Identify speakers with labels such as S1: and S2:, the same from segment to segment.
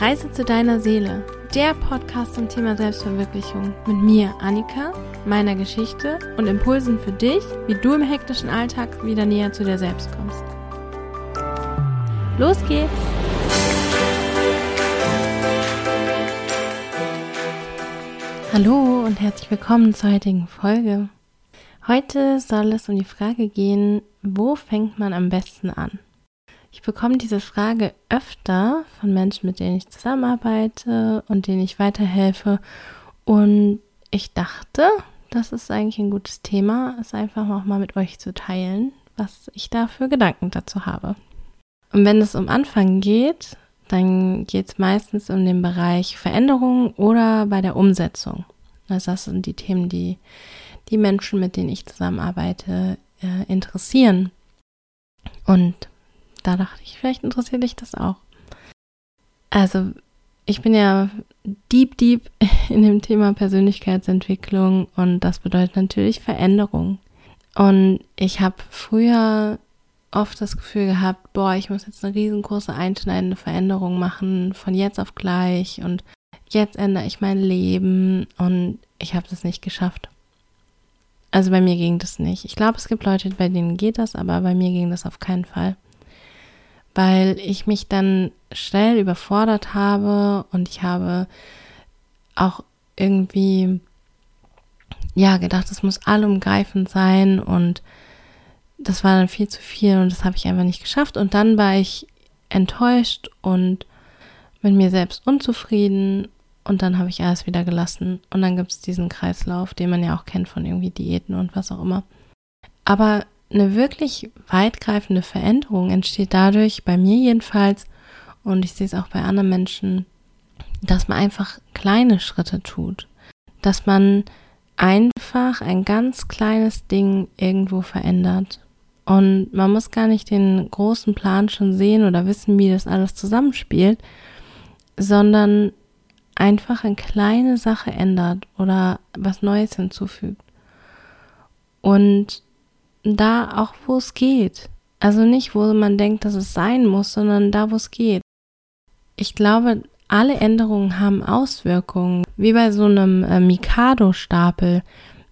S1: Reise zu deiner Seele, der Podcast zum Thema Selbstverwirklichung mit mir, Annika, meiner Geschichte und Impulsen für dich, wie du im hektischen Alltag wieder näher zu dir selbst kommst. Los geht's! Hallo und herzlich willkommen zur heutigen Folge. Heute soll es um die Frage gehen, wo fängt man am besten an? Ich bekomme diese Frage öfter von Menschen, mit denen ich zusammenarbeite und denen ich weiterhelfe. Und ich dachte, das ist eigentlich ein gutes Thema, es einfach auch mal mit euch zu teilen, was ich da für Gedanken dazu habe. Und wenn es um Anfangen geht, dann geht es meistens um den Bereich Veränderung oder bei der Umsetzung. Also das sind die Themen, die die Menschen, mit denen ich zusammenarbeite, äh, interessieren. Und da dachte ich, vielleicht interessiert dich das auch. Also, ich bin ja deep, deep in dem Thema Persönlichkeitsentwicklung und das bedeutet natürlich Veränderung. Und ich habe früher oft das Gefühl gehabt, boah, ich muss jetzt eine riesengroße einschneidende Veränderung machen von jetzt auf gleich und jetzt ändere ich mein Leben und ich habe das nicht geschafft. Also bei mir ging das nicht. Ich glaube, es gibt Leute, bei denen geht das, aber bei mir ging das auf keinen Fall weil ich mich dann schnell überfordert habe und ich habe auch irgendwie ja gedacht, es muss allumgreifend sein und das war dann viel zu viel und das habe ich einfach nicht geschafft und dann war ich enttäuscht und mit mir selbst unzufrieden und dann habe ich alles wieder gelassen und dann gibt es diesen Kreislauf, den man ja auch kennt von irgendwie Diäten und was auch immer. Aber eine wirklich weitgreifende Veränderung entsteht dadurch, bei mir jedenfalls, und ich sehe es auch bei anderen Menschen, dass man einfach kleine Schritte tut. Dass man einfach ein ganz kleines Ding irgendwo verändert. Und man muss gar nicht den großen Plan schon sehen oder wissen, wie das alles zusammenspielt, sondern einfach eine kleine Sache ändert oder was Neues hinzufügt. Und da auch, wo es geht. Also nicht, wo man denkt, dass es sein muss, sondern da, wo es geht. Ich glaube, alle Änderungen haben Auswirkungen, wie bei so einem äh, Mikado-Stapel.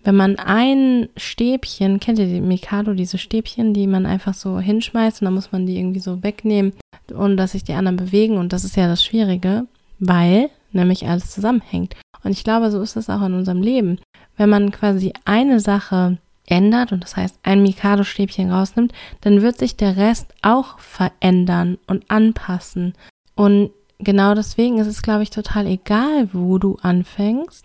S1: Wenn man ein Stäbchen, kennt ihr die Mikado, diese Stäbchen, die man einfach so hinschmeißt und dann muss man die irgendwie so wegnehmen und dass sich die anderen bewegen und das ist ja das Schwierige, weil nämlich alles zusammenhängt. Und ich glaube, so ist es auch in unserem Leben. Wenn man quasi eine Sache ändert und das heißt ein Mikado-Stäbchen rausnimmt, dann wird sich der Rest auch verändern und anpassen. Und genau deswegen ist es, glaube ich, total egal, wo du anfängst.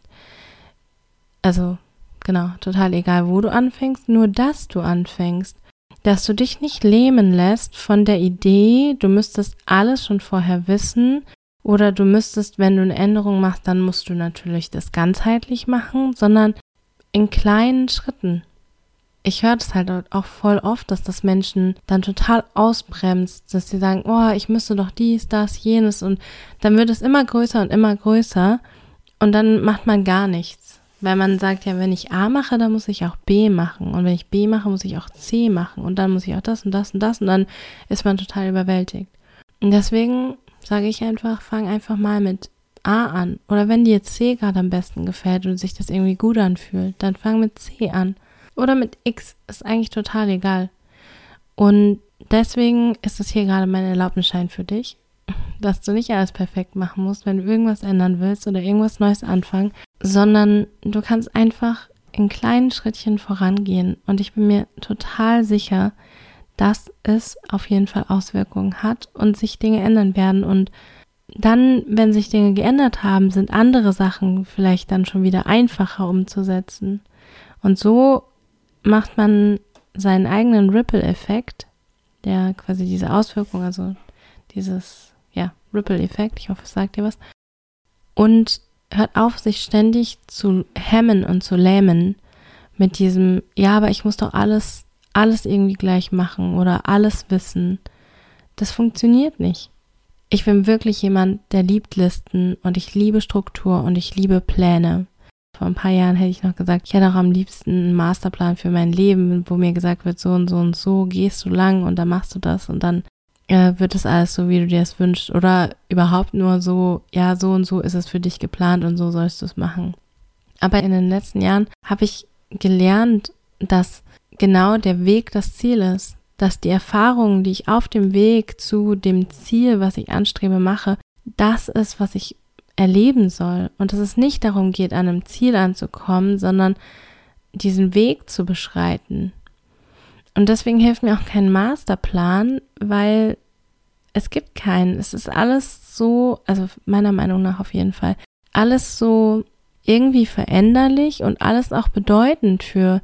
S1: Also, genau, total egal, wo du anfängst, nur dass du anfängst. Dass du dich nicht lähmen lässt von der Idee, du müsstest alles schon vorher wissen oder du müsstest, wenn du eine Änderung machst, dann musst du natürlich das ganzheitlich machen, sondern in kleinen Schritten ich höre das halt auch voll oft, dass das Menschen dann total ausbremst, dass sie sagen, oh, ich müsste doch dies, das, jenes und dann wird es immer größer und immer größer und dann macht man gar nichts. Weil man sagt ja, wenn ich A mache, dann muss ich auch B machen und wenn ich B mache, muss ich auch C machen und dann muss ich auch das und das und das und dann ist man total überwältigt. Und deswegen sage ich einfach, fang einfach mal mit A an. Oder wenn dir C gerade am besten gefällt und sich das irgendwie gut anfühlt, dann fang mit C an oder mit X, ist eigentlich total egal. Und deswegen ist es hier gerade mein Erlaubnisschein für dich, dass du nicht alles perfekt machen musst, wenn du irgendwas ändern willst oder irgendwas Neues anfangen, sondern du kannst einfach in kleinen Schrittchen vorangehen. Und ich bin mir total sicher, dass es auf jeden Fall Auswirkungen hat und sich Dinge ändern werden. Und dann, wenn sich Dinge geändert haben, sind andere Sachen vielleicht dann schon wieder einfacher umzusetzen. Und so macht man seinen eigenen Ripple-Effekt, der quasi diese Auswirkung, also dieses, ja, Ripple-Effekt, ich hoffe, es sagt dir was, und hört auf, sich ständig zu hemmen und zu lähmen mit diesem, ja, aber ich muss doch alles, alles irgendwie gleich machen oder alles wissen. Das funktioniert nicht. Ich bin wirklich jemand, der liebt Listen und ich liebe Struktur und ich liebe Pläne. Vor ein paar Jahren hätte ich noch gesagt, ich hätte auch am liebsten einen Masterplan für mein Leben, wo mir gesagt wird, so und so und so gehst du lang und dann machst du das und dann äh, wird es alles so, wie du dir es wünschst oder überhaupt nur so, ja, so und so ist es für dich geplant und so sollst du es machen. Aber in den letzten Jahren habe ich gelernt, dass genau der Weg das Ziel ist, dass die Erfahrungen, die ich auf dem Weg zu dem Ziel, was ich anstrebe, mache, das ist, was ich erleben soll und dass es nicht darum geht, an einem Ziel anzukommen, sondern diesen Weg zu beschreiten. Und deswegen hilft mir auch kein Masterplan, weil es gibt keinen. Es ist alles so, also meiner Meinung nach auf jeden Fall, alles so irgendwie veränderlich und alles auch bedeutend für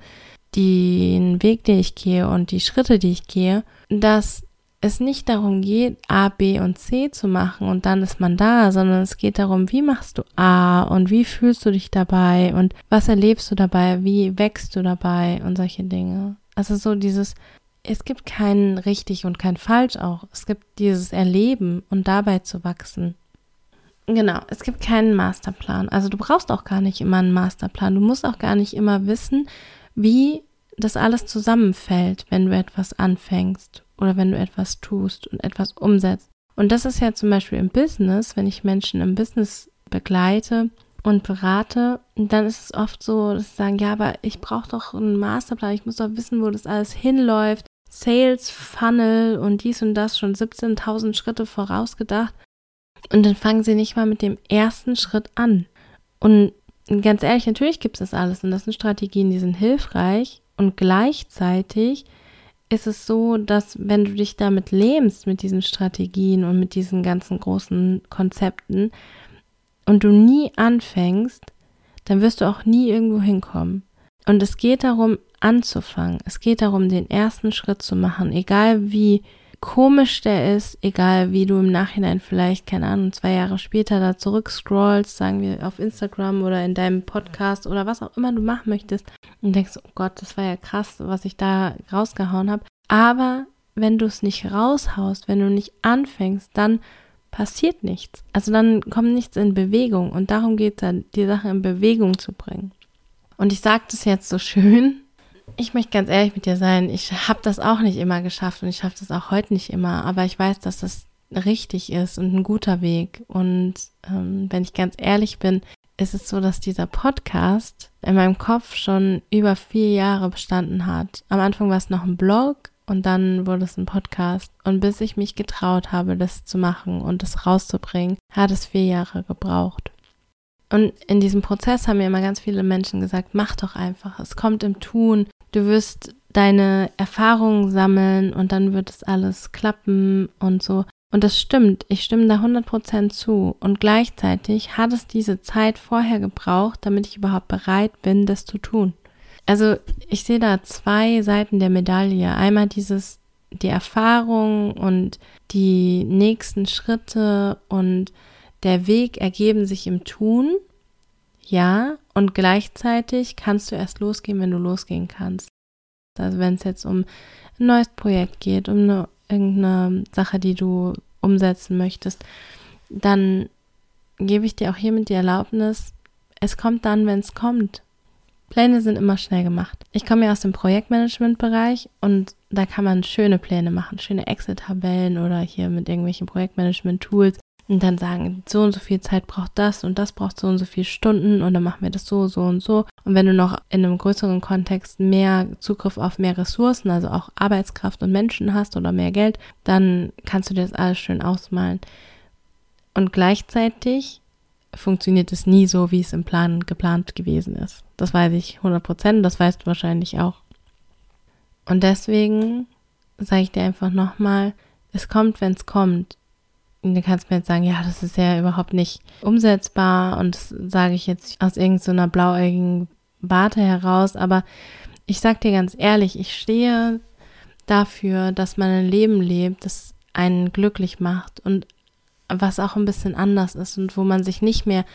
S1: den Weg, den ich gehe und die Schritte, die ich gehe, dass es nicht darum geht, A, B und C zu machen und dann ist man da, sondern es geht darum, wie machst du A und wie fühlst du dich dabei und was erlebst du dabei, wie wächst du dabei und solche Dinge. Also so dieses, es gibt kein richtig und kein falsch auch. Es gibt dieses Erleben und dabei zu wachsen. Genau, es gibt keinen Masterplan. Also du brauchst auch gar nicht immer einen Masterplan. Du musst auch gar nicht immer wissen, wie das alles zusammenfällt, wenn du etwas anfängst oder wenn du etwas tust und etwas umsetzt. Und das ist ja zum Beispiel im Business, wenn ich Menschen im Business begleite und berate, dann ist es oft so, dass sie sagen, ja, aber ich brauche doch einen Masterplan, ich muss doch wissen, wo das alles hinläuft. Sales Funnel und dies und das schon 17.000 Schritte vorausgedacht. Und dann fangen sie nicht mal mit dem ersten Schritt an. Und ganz ehrlich, natürlich gibt es das alles und das sind Strategien, die sind hilfreich und gleichzeitig ist es so, dass wenn du dich damit lähmst mit diesen Strategien und mit diesen ganzen großen Konzepten und du nie anfängst, dann wirst du auch nie irgendwo hinkommen. Und es geht darum, anzufangen. Es geht darum, den ersten Schritt zu machen, egal wie komisch der ist, egal wie du im Nachhinein vielleicht, keine Ahnung, zwei Jahre später da zurückscrollst, sagen wir auf Instagram oder in deinem Podcast oder was auch immer du machen möchtest und denkst, oh Gott, das war ja krass, was ich da rausgehauen habe. Aber wenn du es nicht raushaust, wenn du nicht anfängst, dann passiert nichts. Also dann kommt nichts in Bewegung und darum geht es dann, die Sache in Bewegung zu bringen. Und ich sage das jetzt so schön, ich möchte ganz ehrlich mit dir sein, ich habe das auch nicht immer geschafft und ich schaffe das auch heute nicht immer, aber ich weiß, dass das richtig ist und ein guter Weg. Und ähm, wenn ich ganz ehrlich bin, ist es so, dass dieser Podcast in meinem Kopf schon über vier Jahre bestanden hat. Am Anfang war es noch ein Blog und dann wurde es ein Podcast. Und bis ich mich getraut habe, das zu machen und das rauszubringen, hat es vier Jahre gebraucht. Und in diesem Prozess haben mir immer ganz viele Menschen gesagt, mach doch einfach, es kommt im Tun, Du wirst deine Erfahrungen sammeln und dann wird es alles klappen und so. Und das stimmt, ich stimme da 100% zu. Und gleichzeitig hat es diese Zeit vorher gebraucht, damit ich überhaupt bereit bin, das zu tun. Also ich sehe da zwei Seiten der Medaille. Einmal dieses, die Erfahrung und die nächsten Schritte und der Weg ergeben sich im Tun. Ja, und gleichzeitig kannst du erst losgehen, wenn du losgehen kannst. Also wenn es jetzt um ein neues Projekt geht, um eine, irgendeine Sache, die du umsetzen möchtest, dann gebe ich dir auch hiermit die Erlaubnis, es kommt dann, wenn es kommt. Pläne sind immer schnell gemacht. Ich komme ja aus dem Projektmanagement-Bereich und da kann man schöne Pläne machen, schöne Excel-Tabellen oder hier mit irgendwelchen Projektmanagement-Tools und dann sagen, so und so viel Zeit braucht das und das braucht so und so viele Stunden und dann machen wir das so, so und so. Und wenn du noch in einem größeren Kontext mehr Zugriff auf mehr Ressourcen, also auch Arbeitskraft und Menschen hast oder mehr Geld, dann kannst du dir das alles schön ausmalen. Und gleichzeitig funktioniert es nie so, wie es im Plan geplant gewesen ist. Das weiß ich 100 Prozent, das weißt du wahrscheinlich auch. Und deswegen sage ich dir einfach nochmal, es kommt, wenn es kommt. Du kannst mir jetzt sagen, ja, das ist ja überhaupt nicht umsetzbar. Und das sage ich jetzt aus irgendeiner so blauäugigen Warte heraus, aber ich sag dir ganz ehrlich, ich stehe dafür, dass man ein Leben lebt, das einen glücklich macht und was auch ein bisschen anders ist und wo man sich nicht mehr,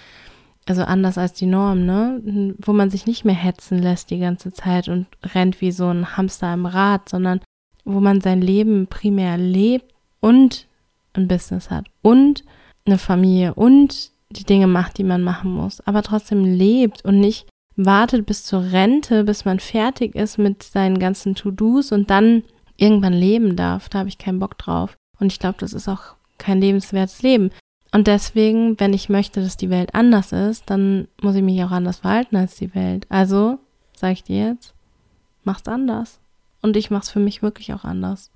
S1: also anders als die Norm, ne, wo man sich nicht mehr hetzen lässt die ganze Zeit und rennt wie so ein Hamster im Rad, sondern wo man sein Leben primär lebt und ein Business hat und eine Familie und die Dinge macht, die man machen muss, aber trotzdem lebt und nicht wartet bis zur Rente, bis man fertig ist mit seinen ganzen To-Dos und dann irgendwann leben darf. Da habe ich keinen Bock drauf. Und ich glaube, das ist auch kein lebenswertes Leben. Und deswegen, wenn ich möchte, dass die Welt anders ist, dann muss ich mich auch anders verhalten als die Welt. Also, sage ich dir jetzt, mach's anders. Und ich mach's für mich wirklich auch anders.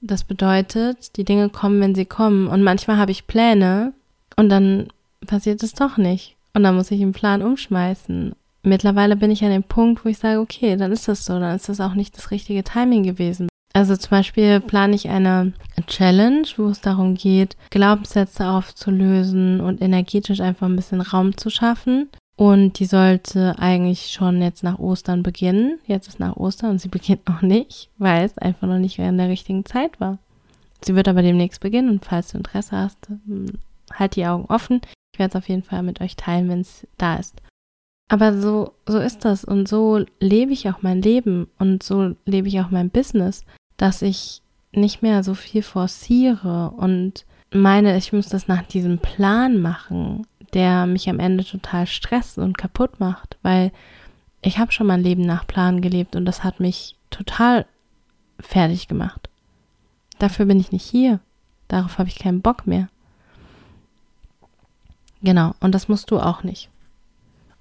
S1: Das bedeutet, die Dinge kommen, wenn sie kommen. Und manchmal habe ich Pläne und dann passiert es doch nicht. Und dann muss ich den Plan umschmeißen. Mittlerweile bin ich an dem Punkt, wo ich sage, okay, dann ist das so, dann ist das auch nicht das richtige Timing gewesen. Also zum Beispiel plane ich eine Challenge, wo es darum geht, Glaubenssätze aufzulösen und energetisch einfach ein bisschen Raum zu schaffen. Und die sollte eigentlich schon jetzt nach Ostern beginnen. Jetzt ist nach Ostern und sie beginnt noch nicht, weil es einfach noch nicht in der richtigen Zeit war. Sie wird aber demnächst beginnen und falls du Interesse hast, hm, halt die Augen offen. Ich werde es auf jeden Fall mit euch teilen, wenn es da ist. Aber so, so ist das und so lebe ich auch mein Leben und so lebe ich auch mein Business dass ich nicht mehr so viel forciere und meine, ich muss das nach diesem Plan machen, der mich am Ende total stresst und kaputt macht, weil ich habe schon mein Leben nach Plan gelebt und das hat mich total fertig gemacht. Dafür bin ich nicht hier. Darauf habe ich keinen Bock mehr. Genau, und das musst du auch nicht.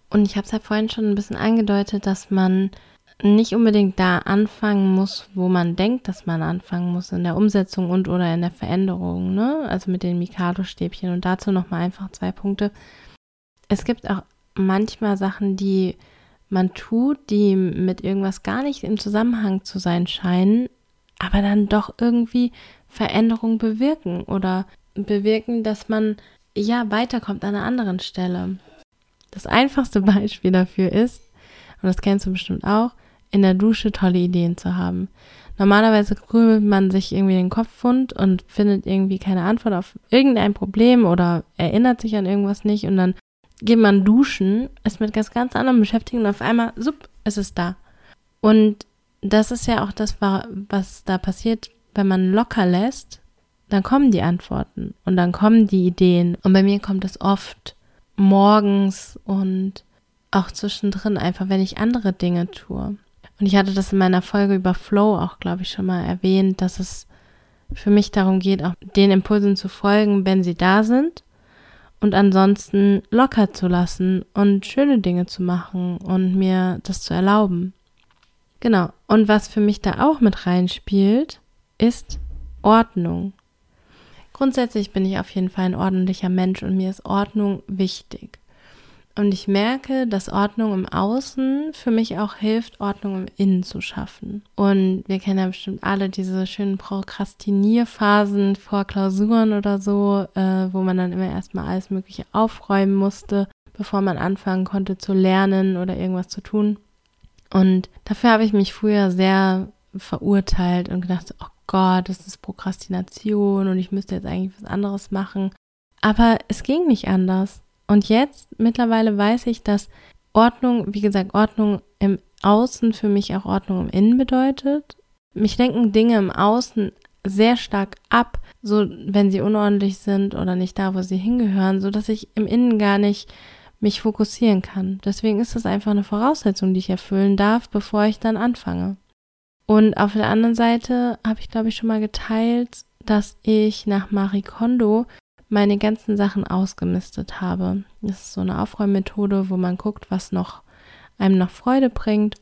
S1: Und ich habe es ja vorhin schon ein bisschen angedeutet, dass man nicht unbedingt da anfangen muss, wo man denkt, dass man anfangen muss, in der Umsetzung und oder in der Veränderung, ne? Also mit den Mikado-Stäbchen. Und dazu nochmal einfach zwei Punkte. Es gibt auch manchmal Sachen, die man tut, die mit irgendwas gar nicht im Zusammenhang zu sein scheinen, aber dann doch irgendwie Veränderung bewirken oder bewirken, dass man ja weiterkommt an einer anderen Stelle. Das einfachste Beispiel dafür ist, und das kennst du bestimmt auch, in der Dusche tolle Ideen zu haben. Normalerweise krümelt man sich irgendwie den Kopf wund und findet irgendwie keine Antwort auf irgendein Problem oder erinnert sich an irgendwas nicht und dann geht man duschen, ist mit ganz, ganz anderem beschäftigt und auf einmal, sup, ist es da. Und das ist ja auch das, was da passiert, wenn man locker lässt, dann kommen die Antworten und dann kommen die Ideen. Und bei mir kommt es oft morgens und auch zwischendrin einfach, wenn ich andere Dinge tue. Und ich hatte das in meiner Folge über Flow auch, glaube ich, schon mal erwähnt, dass es für mich darum geht, auch den Impulsen zu folgen, wenn sie da sind und ansonsten locker zu lassen und schöne Dinge zu machen und mir das zu erlauben. Genau. Und was für mich da auch mit reinspielt, ist Ordnung. Grundsätzlich bin ich auf jeden Fall ein ordentlicher Mensch und mir ist Ordnung wichtig. Und ich merke, dass Ordnung im Außen für mich auch hilft, Ordnung im Innen zu schaffen. Und wir kennen ja bestimmt alle diese schönen Prokrastinierphasen vor Klausuren oder so, äh, wo man dann immer erstmal alles Mögliche aufräumen musste, bevor man anfangen konnte zu lernen oder irgendwas zu tun. Und dafür habe ich mich früher sehr verurteilt und gedacht, oh Gott, das ist Prokrastination und ich müsste jetzt eigentlich was anderes machen. Aber es ging nicht anders. Und jetzt mittlerweile weiß ich, dass Ordnung, wie gesagt, Ordnung im Außen für mich auch Ordnung im Innen bedeutet. Mich lenken Dinge im Außen sehr stark ab, so wenn sie unordentlich sind oder nicht da, wo sie hingehören, so dass ich im Innen gar nicht mich fokussieren kann. Deswegen ist das einfach eine Voraussetzung, die ich erfüllen darf, bevor ich dann anfange. Und auf der anderen Seite habe ich, glaube ich, schon mal geteilt, dass ich nach Marie Kondo meine ganzen Sachen ausgemistet habe. Das ist so eine Aufräummethode, wo man guckt, was noch einem noch Freude bringt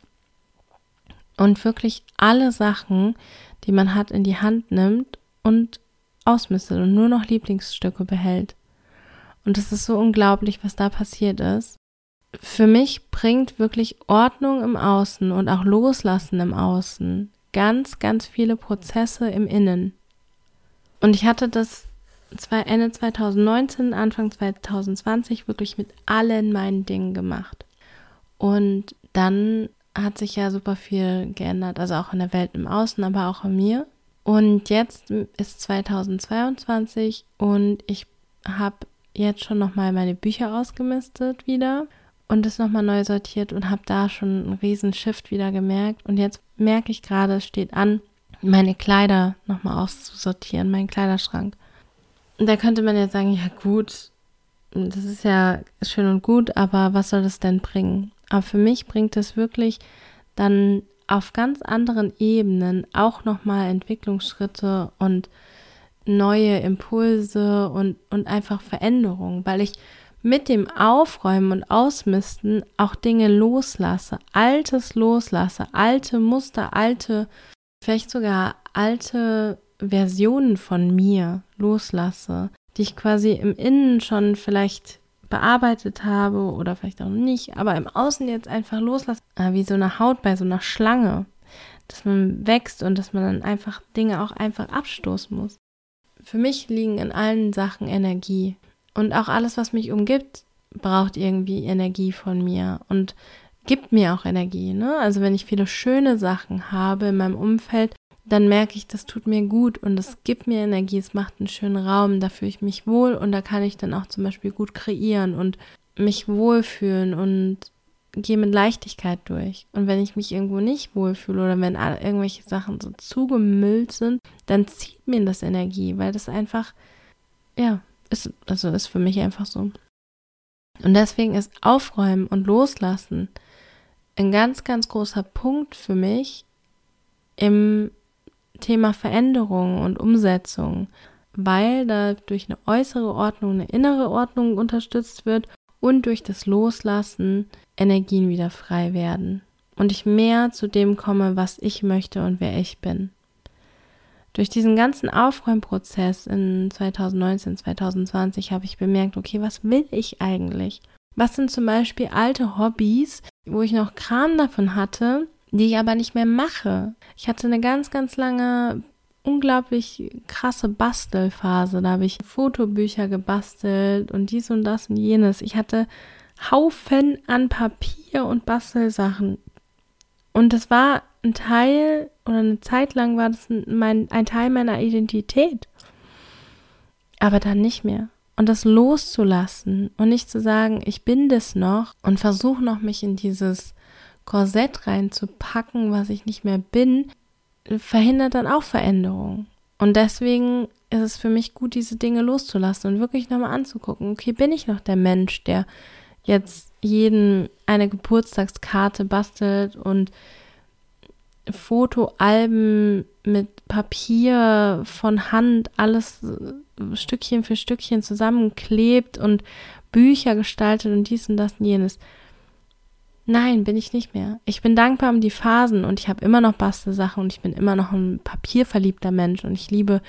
S1: und wirklich alle Sachen, die man hat, in die Hand nimmt und ausmistet und nur noch Lieblingsstücke behält. Und es ist so unglaublich, was da passiert ist. Für mich bringt wirklich Ordnung im Außen und auch Loslassen im Außen ganz, ganz viele Prozesse im Innen. Und ich hatte das Ende 2019, Anfang 2020 wirklich mit allen meinen Dingen gemacht. Und dann hat sich ja super viel geändert, also auch in der Welt im Außen, aber auch in mir. Und jetzt ist 2022 und ich habe jetzt schon nochmal meine Bücher ausgemistet wieder und es nochmal neu sortiert und habe da schon einen riesen Shift wieder gemerkt. Und jetzt merke ich gerade, es steht an, meine Kleider nochmal auszusortieren, meinen Kleiderschrank da könnte man jetzt sagen, ja gut, das ist ja schön und gut, aber was soll das denn bringen? Aber für mich bringt es wirklich dann auf ganz anderen Ebenen auch nochmal Entwicklungsschritte und neue Impulse und, und einfach Veränderungen, weil ich mit dem Aufräumen und Ausmisten auch Dinge loslasse, Altes loslasse, alte Muster, alte, vielleicht sogar alte Versionen von mir loslasse, die ich quasi im Innen schon vielleicht bearbeitet habe oder vielleicht auch nicht, aber im Außen jetzt einfach loslasse, ah, wie so eine Haut bei so einer Schlange, dass man wächst und dass man dann einfach Dinge auch einfach abstoßen muss. Für mich liegen in allen Sachen Energie und auch alles, was mich umgibt, braucht irgendwie Energie von mir und gibt mir auch Energie. Ne? Also wenn ich viele schöne Sachen habe in meinem Umfeld, dann merke ich, das tut mir gut und es gibt mir Energie, es macht einen schönen Raum, da fühle ich mich wohl und da kann ich dann auch zum Beispiel gut kreieren und mich wohlfühlen und gehe mit Leichtigkeit durch. Und wenn ich mich irgendwo nicht wohlfühle oder wenn irgendwelche Sachen so zugemüllt sind, dann zieht mir das Energie, weil das einfach, ja, ist, also ist für mich einfach so. Und deswegen ist Aufräumen und Loslassen ein ganz, ganz großer Punkt für mich im Thema Veränderung und Umsetzung, weil da durch eine äußere Ordnung eine innere Ordnung unterstützt wird und durch das Loslassen Energien wieder frei werden und ich mehr zu dem komme, was ich möchte und wer ich bin. Durch diesen ganzen Aufräumprozess in 2019, 2020 habe ich bemerkt, okay, was will ich eigentlich? Was sind zum Beispiel alte Hobbys, wo ich noch Kram davon hatte, die ich aber nicht mehr mache. Ich hatte eine ganz, ganz lange, unglaublich krasse Bastelphase. Da habe ich Fotobücher gebastelt und dies und das und jenes. Ich hatte Haufen an Papier und Bastelsachen. Und das war ein Teil oder eine Zeit lang war das mein, ein Teil meiner Identität. Aber dann nicht mehr. Und das loszulassen und nicht zu sagen, ich bin das noch und versuche noch mich in dieses Korsett reinzupacken, was ich nicht mehr bin, verhindert dann auch Veränderung. Und deswegen ist es für mich gut, diese Dinge loszulassen und wirklich nochmal anzugucken, okay, bin ich noch der Mensch, der jetzt jeden eine Geburtstagskarte bastelt und Fotoalben mit Papier von Hand alles Stückchen für Stückchen zusammenklebt und Bücher gestaltet und dies und das und jenes. Nein, bin ich nicht mehr. Ich bin dankbar um die Phasen und ich habe immer noch Bastelsachen und ich bin immer noch ein papierverliebter Mensch und ich liebe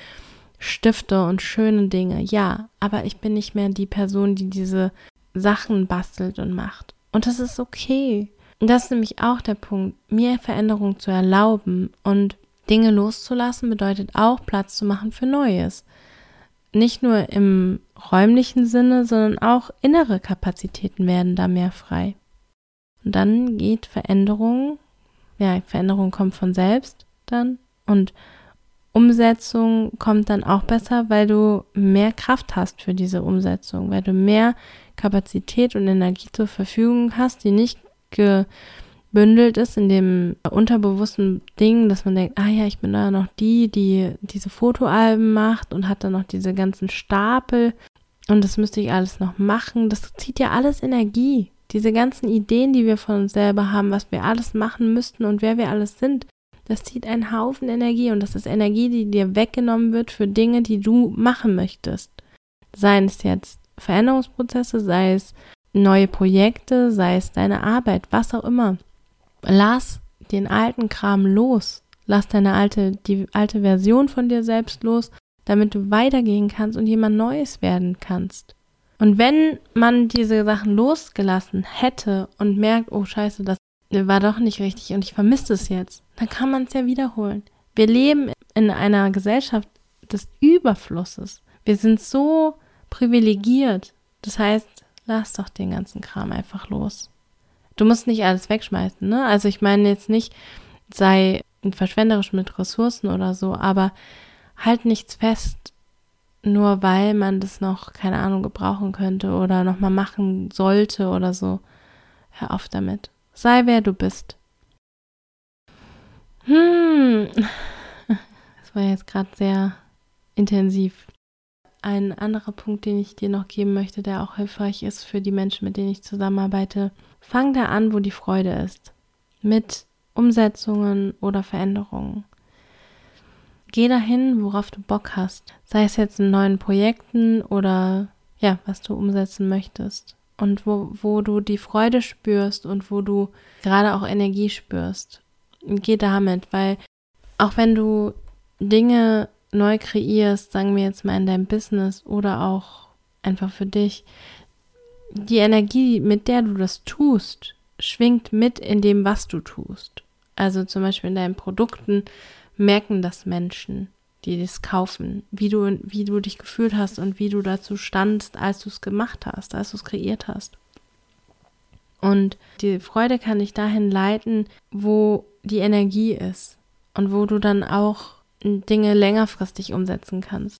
S1: Stifte und schöne Dinge. Ja, aber ich bin nicht mehr die Person, die diese Sachen bastelt und macht. Und das ist okay. Und das ist nämlich auch der Punkt, mir Veränderung zu erlauben und Dinge loszulassen bedeutet auch Platz zu machen für Neues. Nicht nur im räumlichen Sinne, sondern auch innere Kapazitäten werden da mehr frei. Und dann geht Veränderung, ja, Veränderung kommt von selbst dann und Umsetzung kommt dann auch besser, weil du mehr Kraft hast für diese Umsetzung, weil du mehr Kapazität und Energie zur Verfügung hast, die nicht gebündelt ist in dem unterbewussten Ding, dass man denkt, ah ja, ich bin da noch die, die diese Fotoalben macht und hat dann noch diese ganzen Stapel und das müsste ich alles noch machen. Das zieht ja alles Energie. Diese ganzen Ideen, die wir von uns selber haben, was wir alles machen müssten und wer wir alles sind, das zieht einen Haufen Energie und das ist Energie, die dir weggenommen wird für Dinge, die du machen möchtest. Seien es jetzt Veränderungsprozesse, sei es neue Projekte, sei es deine Arbeit, was auch immer. Lass den alten Kram los. Lass deine alte, die alte Version von dir selbst los, damit du weitergehen kannst und jemand Neues werden kannst. Und wenn man diese Sachen losgelassen hätte und merkt, oh scheiße, das war doch nicht richtig und ich vermisse es jetzt, dann kann man es ja wiederholen. Wir leben in einer Gesellschaft des Überflusses. Wir sind so privilegiert. Das heißt, lass doch den ganzen Kram einfach los. Du musst nicht alles wegschmeißen, ne? Also ich meine jetzt nicht, sei verschwenderisch mit Ressourcen oder so, aber halt nichts fest nur weil man das noch, keine Ahnung, gebrauchen könnte oder nochmal machen sollte oder so. Hör auf damit. Sei wer du bist. Hm. Das war jetzt gerade sehr intensiv. Ein anderer Punkt, den ich dir noch geben möchte, der auch hilfreich ist für die Menschen, mit denen ich zusammenarbeite. Fang da an, wo die Freude ist. Mit Umsetzungen oder Veränderungen. Geh dahin, worauf du Bock hast. Sei es jetzt in neuen Projekten oder ja, was du umsetzen möchtest. Und wo, wo du die Freude spürst und wo du gerade auch Energie spürst. Geh damit, weil auch wenn du Dinge neu kreierst, sagen wir jetzt mal in deinem Business oder auch einfach für dich, die Energie, mit der du das tust, schwingt mit in dem, was du tust. Also zum Beispiel in deinen Produkten merken das Menschen, die das kaufen, wie du, wie du dich gefühlt hast und wie du dazu standst, als du es gemacht hast, als du es kreiert hast. Und die Freude kann dich dahin leiten, wo die Energie ist und wo du dann auch Dinge längerfristig umsetzen kannst.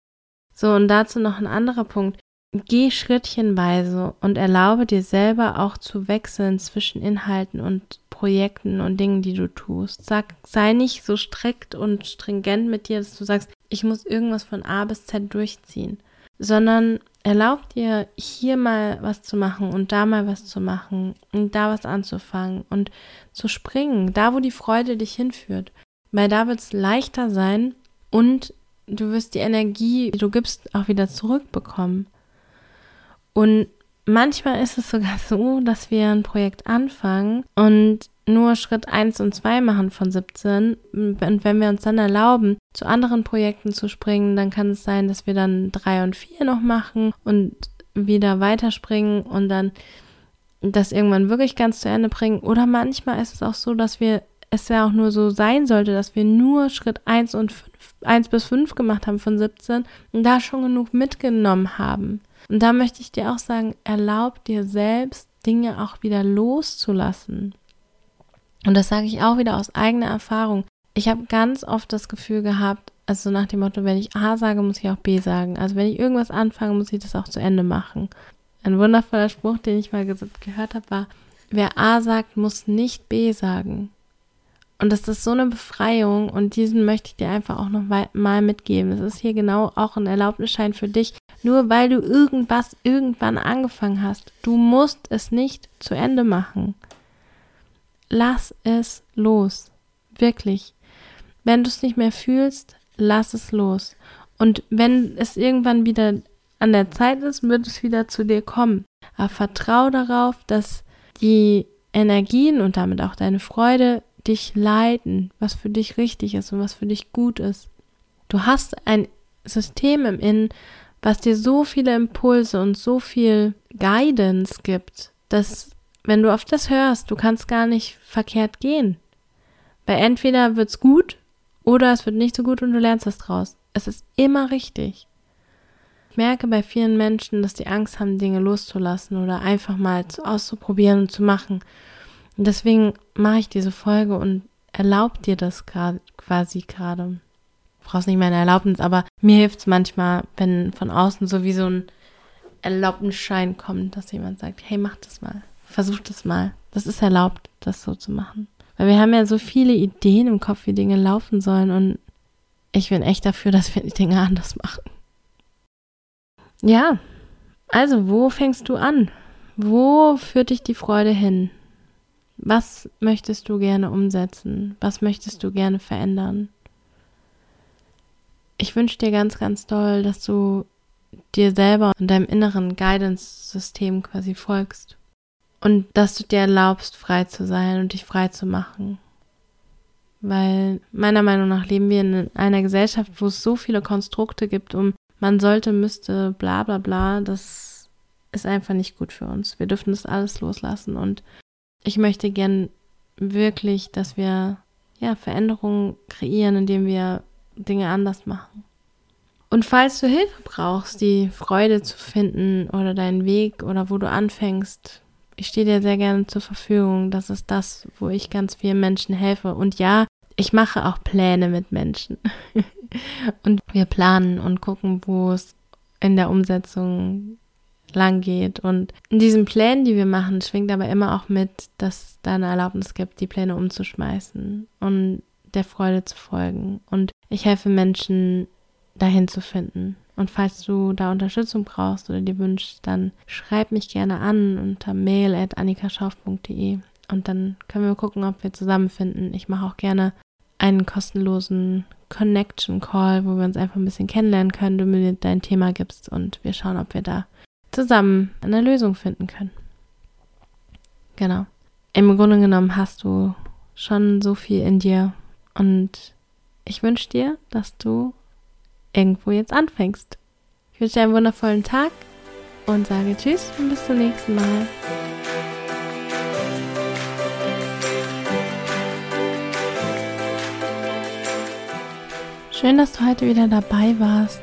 S1: So, und dazu noch ein anderer Punkt. Geh schrittchenweise und erlaube dir selber auch zu wechseln zwischen Inhalten und Projekten und Dingen, die du tust. Sag, sei nicht so strikt und stringent mit dir, dass du sagst, ich muss irgendwas von A bis Z durchziehen, sondern erlaub dir hier mal was zu machen und da mal was zu machen und da was anzufangen und zu springen, da wo die Freude dich hinführt. Weil da wird es leichter sein und du wirst die Energie, die du gibst, auch wieder zurückbekommen. Und manchmal ist es sogar so, dass wir ein Projekt anfangen und nur Schritt 1 und 2 machen von 17. Und wenn wir uns dann erlauben, zu anderen Projekten zu springen, dann kann es sein, dass wir dann 3 und 4 noch machen und wieder weiterspringen und dann das irgendwann wirklich ganz zu Ende bringen. Oder manchmal ist es auch so, dass wir es ja auch nur so sein sollte, dass wir nur Schritt 1 und 5, 1 bis 5 gemacht haben von 17 und da schon genug mitgenommen haben. Und da möchte ich dir auch sagen, erlaub dir selbst, Dinge auch wieder loszulassen. Und das sage ich auch wieder aus eigener Erfahrung. Ich habe ganz oft das Gefühl gehabt, also nach dem Motto, wenn ich A sage, muss ich auch B sagen. Also wenn ich irgendwas anfange, muss ich das auch zu Ende machen. Ein wundervoller Spruch, den ich mal gehört habe, war, wer A sagt, muss nicht B sagen. Und das ist so eine Befreiung und diesen möchte ich dir einfach auch noch mal mitgeben. Es ist hier genau auch ein Erlaubnisschein für dich. Nur weil du irgendwas irgendwann angefangen hast, du musst es nicht zu Ende machen. Lass es los. Wirklich. Wenn du es nicht mehr fühlst, lass es los. Und wenn es irgendwann wieder an der Zeit ist, wird es wieder zu dir kommen. Aber vertrau darauf, dass die Energien und damit auch deine Freude dich leiten, was für dich richtig ist und was für dich gut ist. Du hast ein System im Innen, was dir so viele Impulse und so viel Guidance gibt, dass wenn du auf das hörst, du kannst gar nicht verkehrt gehen. Weil entweder wird's gut oder es wird nicht so gut und du lernst was draus. Es ist immer richtig. Ich merke bei vielen Menschen, dass die Angst haben, Dinge loszulassen oder einfach mal auszuprobieren und zu machen. Und deswegen mache ich diese Folge und erlaube dir das quasi gerade. Du brauchst nicht meine Erlaubnis, aber mir hilft es manchmal, wenn von außen so wie so ein Erlaubnisschein kommt, dass jemand sagt, hey, mach das mal, versuch das mal. Das ist erlaubt, das so zu machen. Weil wir haben ja so viele Ideen im Kopf, wie Dinge laufen sollen und ich bin echt dafür, dass wir die Dinge anders machen. Ja, also wo fängst du an? Wo führt dich die Freude hin? Was möchtest du gerne umsetzen? Was möchtest du gerne verändern? Ich wünsche dir ganz, ganz doll, dass du dir selber und deinem inneren Guidance-System quasi folgst und dass du dir erlaubst, frei zu sein und dich frei zu machen. Weil meiner Meinung nach leben wir in einer Gesellschaft, wo es so viele Konstrukte gibt, um man sollte, müsste, bla bla bla. Das ist einfach nicht gut für uns. Wir dürfen das alles loslassen und ich möchte gern wirklich, dass wir ja Veränderungen kreieren, indem wir Dinge anders machen. Und falls du Hilfe brauchst, die Freude zu finden oder deinen Weg oder wo du anfängst, ich stehe dir sehr gerne zur Verfügung. Das ist das, wo ich ganz vielen Menschen helfe. Und ja, ich mache auch Pläne mit Menschen. und wir planen und gucken, wo es in der Umsetzung lang geht. Und in diesen Plänen, die wir machen, schwingt aber immer auch mit, dass da eine Erlaubnis gibt, die Pläne umzuschmeißen und der Freude zu folgen. Und ich helfe Menschen, dahin zu finden. Und falls du da Unterstützung brauchst oder dir wünschst, dann schreib mich gerne an unter mail at annikaschauf.de und dann können wir gucken, ob wir zusammenfinden. Ich mache auch gerne einen kostenlosen Connection Call, wo wir uns einfach ein bisschen kennenlernen können, du mir dein Thema gibst und wir schauen, ob wir da zusammen eine Lösung finden können. Genau. Im Grunde genommen hast du schon so viel in dir und ich wünsche dir, dass du irgendwo jetzt anfängst. Ich wünsche dir einen wundervollen Tag und sage Tschüss und bis zum nächsten Mal. Schön, dass du heute wieder dabei warst.